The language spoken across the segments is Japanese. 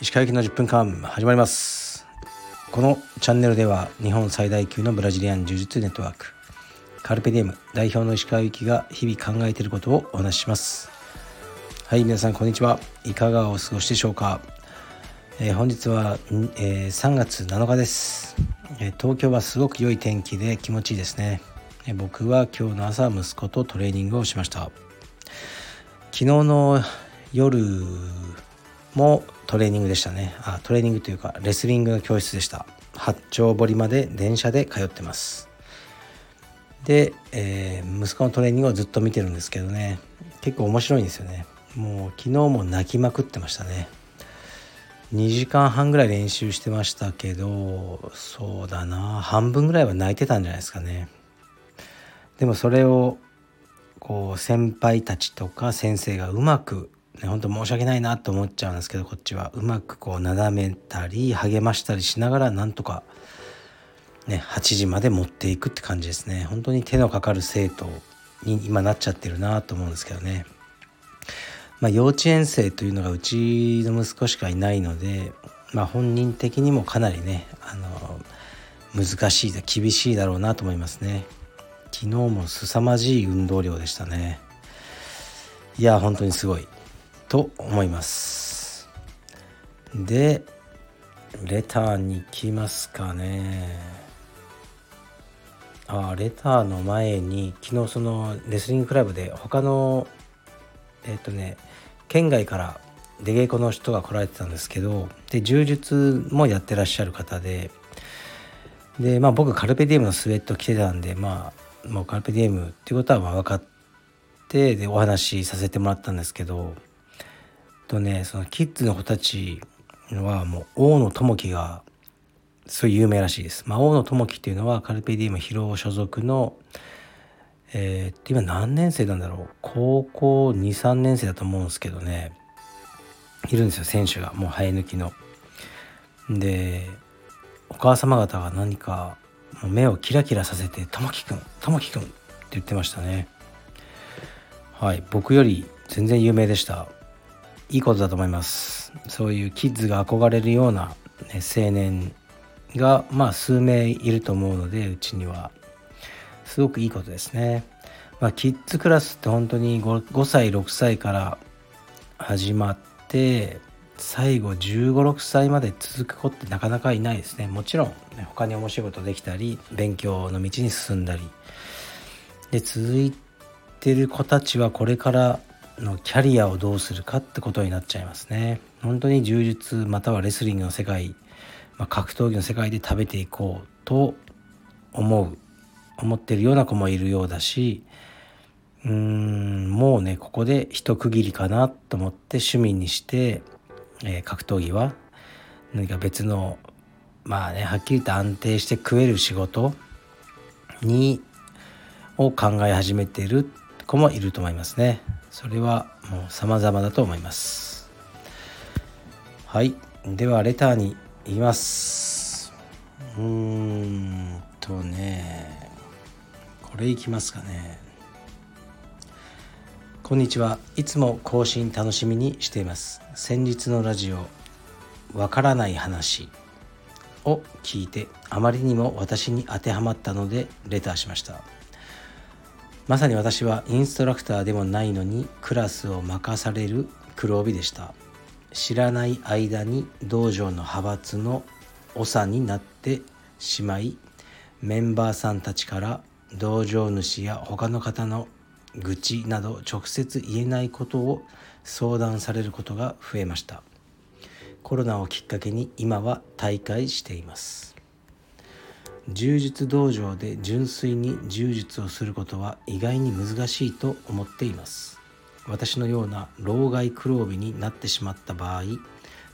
石川行きの10分間始まります。このチャンネルでは日本最大級のブラジリアン柔術ネットワークカルペディエム代表の石川行きが日々考えていることをお話しします。はい皆さんこんにちは。いかがお過ごしでしょうか、えー、本日は、えー、3月7日です、えー、東京はすごく良い天気で気持ちいいですね、僕は今日の朝息子とトレーニングをしました。昨日の夜もトレーニングでしたね。あトレーニングというかレスリングの教室でした。八丁堀まで電車で通ってます。で、えー、息子のトレーニングをずっと見てるんですけどね。結構面白いんですよね。もう昨日も泣きまくってましたね。2時間半ぐらい練習してましたけどそうだな。半分ぐらいは泣いてたんじゃないですかね。でもそれをこう先輩たちとか先生がうまくね、本当申し訳ないなと思っちゃうんですけどこっちは。うまくこうなだめたり励ましたりしながらなんとか、ね、8時まで持っていくって感じですね。本当に手のかかる生徒に今なっちゃってるなと思うんですけどね。まあ、幼稚園生というのがうちの息子しかいないので、まあ、本人的にもかなりねあの難しい厳しいだろうなと思いますね。昨日も凄まじい運動量でしたね。いや本当にすごいと思います。でレターに行きますかね。あレターの前に昨日そのレスリングクラブで他のえっ、とね県外から出稽古の人が来られてたんですけどで柔術もやってらっしゃる方で。でまあ僕カルペディエムのスウェット着てたんでまあもうカルペディエムっていうことはまあ分かってでお話しさせてもらったんですけどとねそのキッズの子たちはもう大野智樹がすごい有名らしいです。まあ、大野智樹っていうのはカルペディウム広尾所属のえー、今何年生なんだろう高校23年生だと思うんですけどねいるんですよ選手がもう生え抜きの。でお母様方が何か目をキラキラさせて「ともきくんともきくん」って言ってましたね。はい僕より全然有名でした。いいことだと思いますそういうキッズが憧れるような、ね、青年がまあ数名いると思うのでうちにはすごくいいことですね、まあ、キッズクラスって本当に 5, 5歳6歳から始まって最後1 5 6歳まで続く子ってなかなかいないですねもちろん、ね、他に面白いことできたり勉強の道に進んだりで続いてる子たちはこれからのキャリアをどうするかってことになっちゃいますね。本当に柔術またはレスリングの世界、まあ、格闘技の世界で食べていこうと思う思ってるような子もいるようだしうーんもうねここで一区切りかなと思って趣味にして、えー、格闘技は何か別のまあねはっきりと安定して食える仕事にを考え始めている子もいると思いますね。それはもう様々だと思います。はい。ではレターに言います。うーんとねこれいきますかね。こんにちは。いつも更新楽しみにしています。先日のラジオわからない話を聞いてあまりにも私に当てはまったのでレターしました。まさに私はインストラクターでもないのにクラスを任される黒帯でした。知らない間に道場の派閥の長になってしまいメンバーさんたちから道場主や他の方の愚痴など直接言えないことを相談されることが増えました。コロナをきっかけに今は大会しています。柔術道場で純粋に柔術をすることは意外に難しいと思っています。私のような老害黒帯になってしまった場合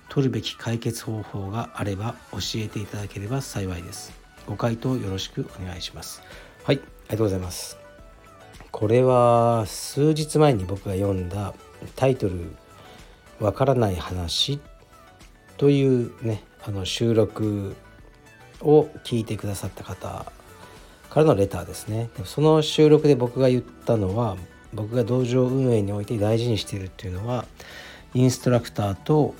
取るべき解決方法があれば教えていただければ幸いです。ご回答よろしくお願いします。はいありがとうございます。これは数日前に僕が読んだタイトル「わからない話」というねあの収録を聞いてくださった方からのレターですねその収録で僕が言ったのは僕が道場運営において大事にしているっていうのはインストラクターと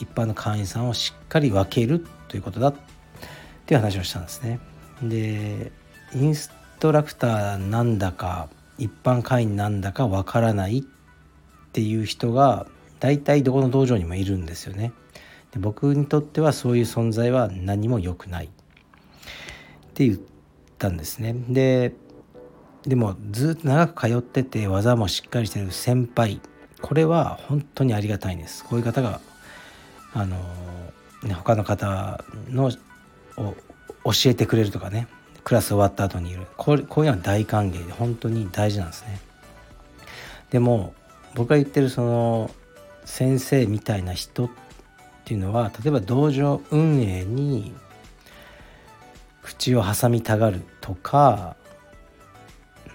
一般の会員さんをしっかり分けるということだっていう話をしたんですね。でインストラクターなんだか一般会員なんだかわからないっていう人が大体どこの道場にもいるんですよね。で僕にとってはそういう存在は何も良くないって言ったんですね。ででもずっと長く通ってて技もしっかりしてる先輩これは本当にありがたいんです。こういう方があの、ね、他の方のを教えてくれるとかねクラス終わった後にいるこうこういうのは大歓迎で本当に大事なんですね。でも僕が言ってるその先生みたいな人っていうのは例えば道場運営に口を挟みたがるとか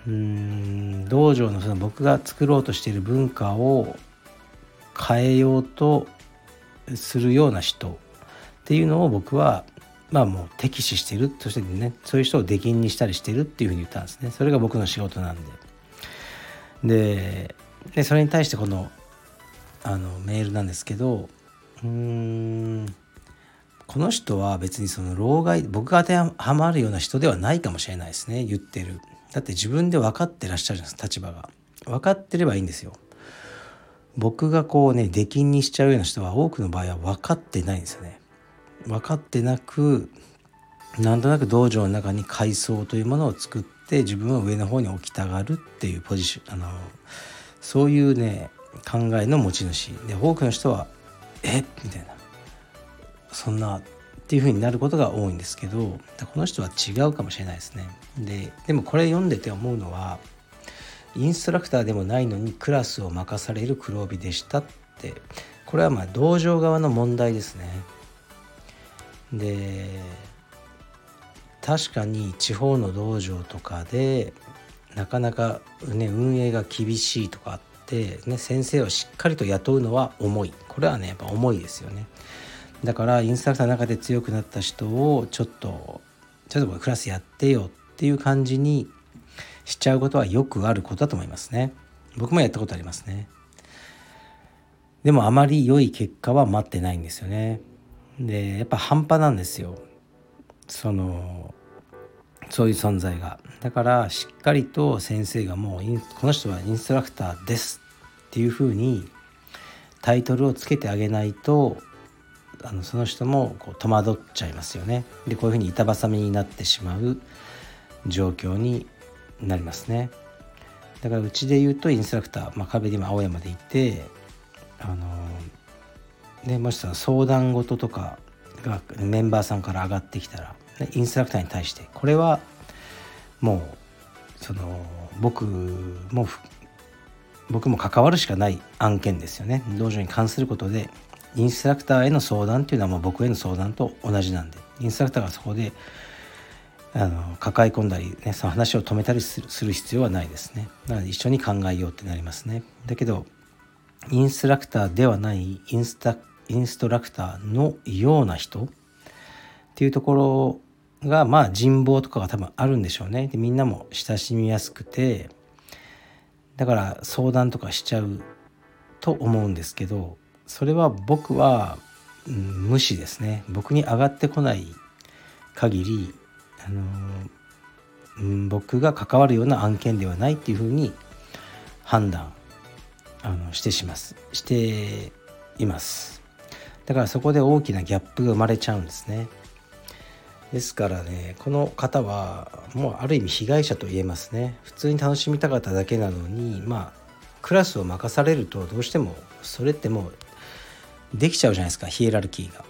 うん道場のその僕が作ろうとしている文化を変えようとするような人っていうのを僕はまあもう敵視してる。そしてねそういう人を出禁にしたりしてるっていうふうに言ったんですね。それが僕の仕事なんで。ででそれに対してこのあのメールなんですけどうーんこの人は別にその老害僕が当てはまるような人ではないかもしれないですね。言ってる。だって自分で分かってらっしゃるじゃないです立場が。分かってればいいんですよ。僕がこうね出禁にしちゃうような人は多くの場合は分かってないんですよね。分かってなくなんとなく道場の中に階層というものを作って自分は上の方に置きたがるっていうポジションあのそういうね考えの持ち主で多くの人は「え？みたいなそんなっていう風になることが多いんですけどこの人は違うかもしれないですね。ででもこれ読んでて思うのはインストラクターでもないのにクラスを任される黒帯でしたってこれはまあ道場側の問題ですね。で確かに地方の道場とかでなかなか、ね、運営が厳しいとかあって、ね、先生をしっかりと雇うのは重い。これはねやっぱ重いですよね。だからインストラクターの中で強くなった人をちょっとちょっとクラスやってよっていう感じにしちゃうことはよくあることだと思いますね。僕もやったことありますね。でもあまり良い結果は待ってないんですよね。でやっぱ半端なんですよ。そのそういう存在が。だからしっかりと先生がもうこの人はインストラクターですっていうふうにタイトルをつけてあげないとあのその人もこう戸惑っちゃいますよね。でこういうふうに板挟みになってしまう状況になりますね。だからうちで言うとインストラクター、まあ、壁で今青山でいてあのでもしその相談事とかがメンバーさんから上がってきたらインストラクターに対してこれはもうその僕も僕も関わるしかない案件ですよね。道場に関することでインストラクターへの相談っていうのはもう僕への相談と同じなんでインストラクターがそこであの抱え込んだり、ね、その話を止めたりする必要はないですね。なので一緒に考えようってなりますね。だけどインストラクターではないインスタインストラクターのような人？っていうところがまあ人望とかが多分あるんでしょうね。でみんなも親しみやすくてだから相談とかしちゃうと思うんですけどそれは僕は、無視ですね。僕に上がってこない限りあの、うん、僕が関わるような案件ではないっていうふうに判断あのしてします。しています。だからそこで大きなギャップが生まれちゃうんですね。ですからねこの方はもうある意味被害者と言えますね。普通に楽しみたかっただけなのにまあクラスを任されるとどうしてもそれってもうできちゃうじゃないですかヒエラルキーが。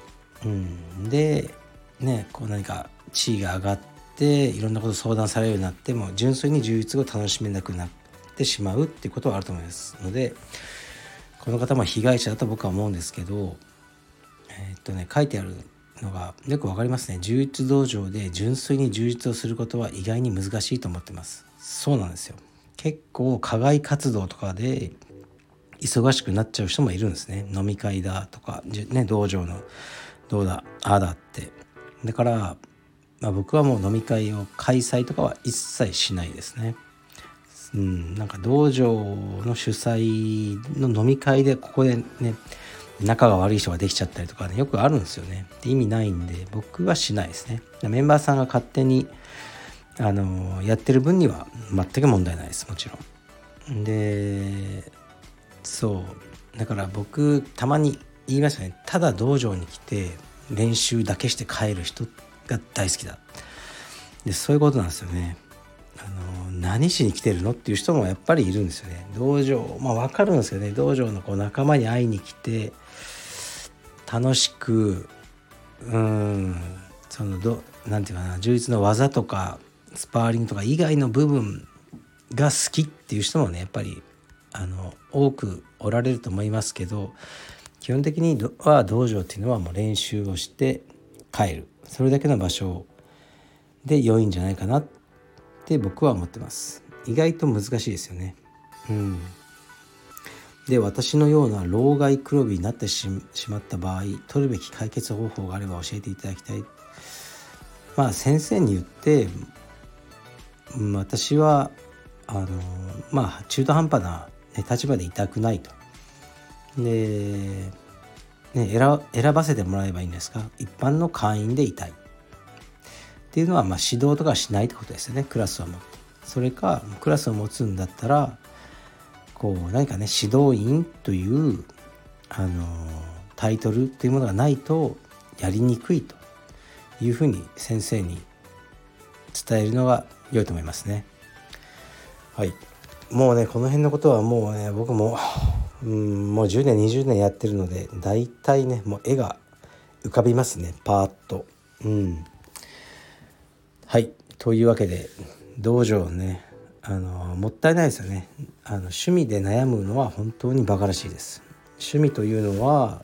うん、でねこう何か地位が上がっていろんなこと相談されるようになっても純粋に充実を楽しめなくなってしまうっていうことはあると思いますのでこの方も被害者だと僕は思うんですけどえー、っとね書いてあるのがよく分かりますね。充実道場で純粋に充実をすることは意外に難しいと思ってます。そうなんですよ。結構課外活動とかで忙しくなっちゃう人もいるんですね。飲み会だとか、ね、道場のどうだああだって。だからまあ、僕はもう飲み会を開催とかは一切しないですね。うん、なんか道場の主催の飲み会でここでね仲が悪い人ができちゃったりとかねよくあるんですよね。で意味ないんで僕はしないですね。メンバーさんが勝手にあのやってる分には全く問題ないですもちろん。でそう。だから僕たまに言いましたね。ただ道場に来て練習だけして帰る人が大好きだ。でそういうことなんですよね。何しに来てるの？っていう人もやっぱりいるんですよね。道場まあ分かるんですよね。道場のこう仲間に会いに来て楽しくうんそのどなていうかな充実の技とかスパーリングとか以外の部分が好きっていう人もねやっぱりあの多くおられると思いますけど基本的には道場っていうのはもう練習をして帰る。それだけの場所で良いんじゃないかなって僕は思ってます。意外と難しいですよね。うん。で私のような老害黒帯になってしまった場合取るべき解決方法があれば教えていただきたい。まあ先生に言ってん私はあのまあ中途半端な、ね、立場でいたくないと。で、ね、選選ばせてもらえばいいんですか？一般の会員でいたい。っていうのは、まあ、指導とかしないってことですよねクラスを持って。それかクラスを持つんだったらこう何かね指導員というあのタイトルっていうものがないとやりにくいというふうに先生に伝えるのが良いと思いますね。はいもうねこの辺のことはもうね僕もうんもう10年20年やってるので大体ねもう絵が浮かびますねパーッと。うんはい。というわけで道場ねあのもったいないですよね。あの趣味で悩むのは本当にバカらしいです。趣味というのは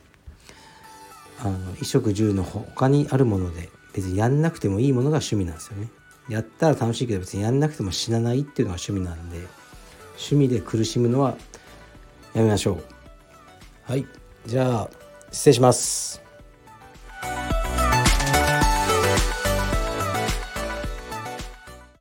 あの衣食住の他にあるもので別にやんなくてもいいものが趣味なんですよね。やったら楽しいけど別にやんなくても死なないっていうのが趣味なんで趣味で苦しむのはやめましょう。はい。じゃあ失礼します。